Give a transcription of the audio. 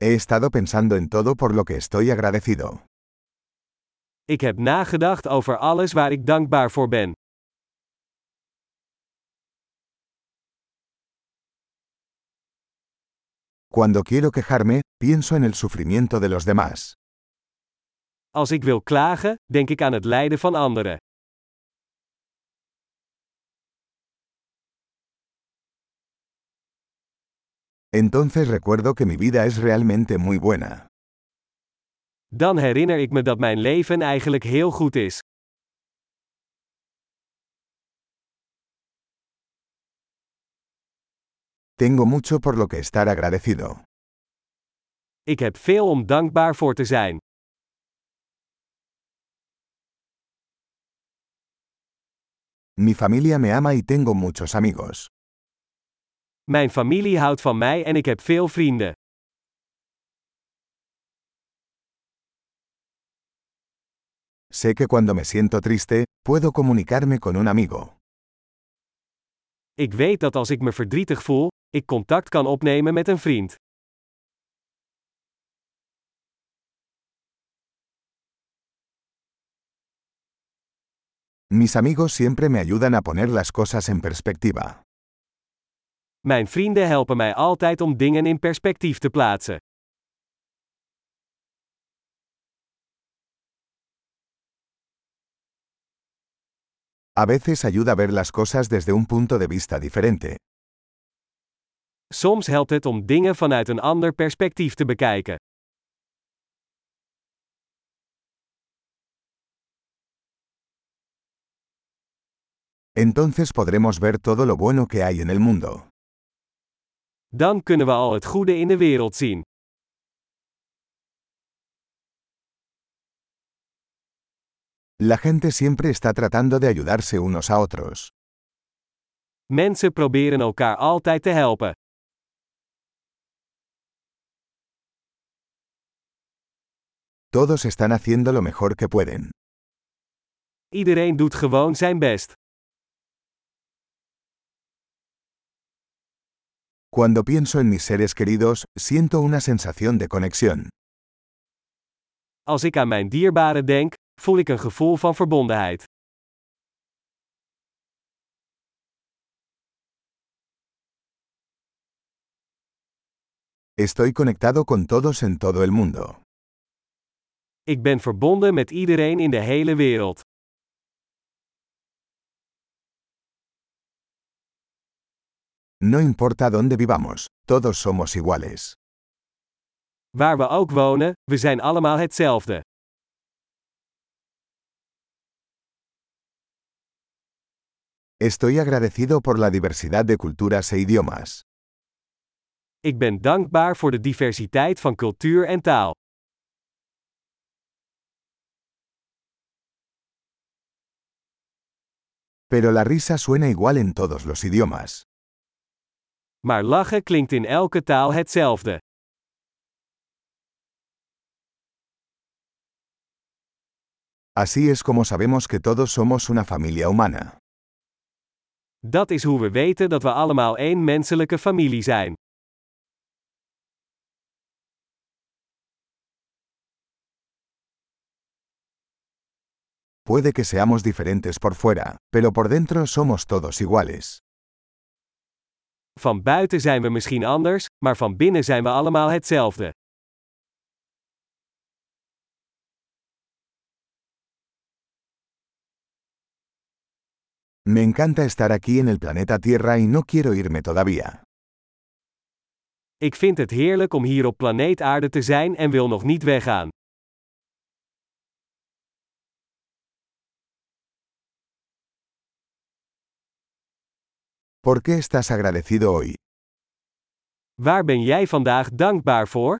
He estado pensando en todo por lo que estoy agradecido. Ik heb nagedacht over alles waar ik dankbaar voor ben. Cuando quiero quejarme, pienso en el sufrimiento de los demás. Als ik wil klagen, denk ik aan het lijden van anderen. Entonces recuerdo que mi vida es realmente muy buena. Dan herinner ik me dat mijn leven eigenlijk heel goed is. Tengo mucho por lo que estar agradecido. Ik heb veel om dankbaar voor te zijn. Mi familia me ama y tengo muchos amigos. Mijn familie houdt van mij en ik heb veel vrienden. Sé que cuando me siento triste, puedo comunicarme con un amigo. Ik weet dat als ik me verdrietig voel, ik contact kan opnemen met een vriend. Mis amigos siempre me ayudan a poner las cosas en perspectiva. Mijn vrienden helpen mij altijd om dingen in perspectief te plaatsen. A veces ayuda a ver las cosas desde un punto de vista diferente. Soms helpt het om dingen vanuit een ander perspectief te bekijken. Entonces podremos ver todo lo bueno que hay en el mundo. Dan kunnen we al het goede in de wereld zien. La gente siempre está tratando de ayudarse unos a otros. Mensen proberen elkaar altijd te helpen. Todos están haciendo lo mejor que pueden. Iedereen doet gewoon zijn best. Cuando pienso en mis seres queridos, siento una sensación de conexión. Als ik aan mijn dierbaren denk, voel ik een gevoel van verbondenheid. Estoy conectado con todos en todo el mundo. Ik ben verbonden met iedereen in de hele wereld. No importa dónde vivamos, todos somos iguales. Waar we ook wonen, we zijn allemaal hetzelfde. Estoy agradecido por la diversidad de culturas e idiomas. Ik ben dankbaar voor de diversiteit van cultuur en taal. Pero la risa suena igual en todos los idiomas. Maar lachen klinkt in elke taal hetzelfde. Así es como sabemos que todos somos una familia humana. Dat is hoe we weten dat we allemaal één menselijke familie zijn. Puede que seamos diferentes por fuera, pero por dentro somos todos iguales. Van buiten zijn we misschien anders, maar van binnen zijn we allemaal hetzelfde. Me encanta estar aquí en el planeta Tierra y no quiero irme todavía. Ik vind het heerlijk om hier op planeet Aarde te zijn en wil nog niet weggaan. ¿Por qué estás agradecido hoy? Waar ben jij vandaag dankbaar voor?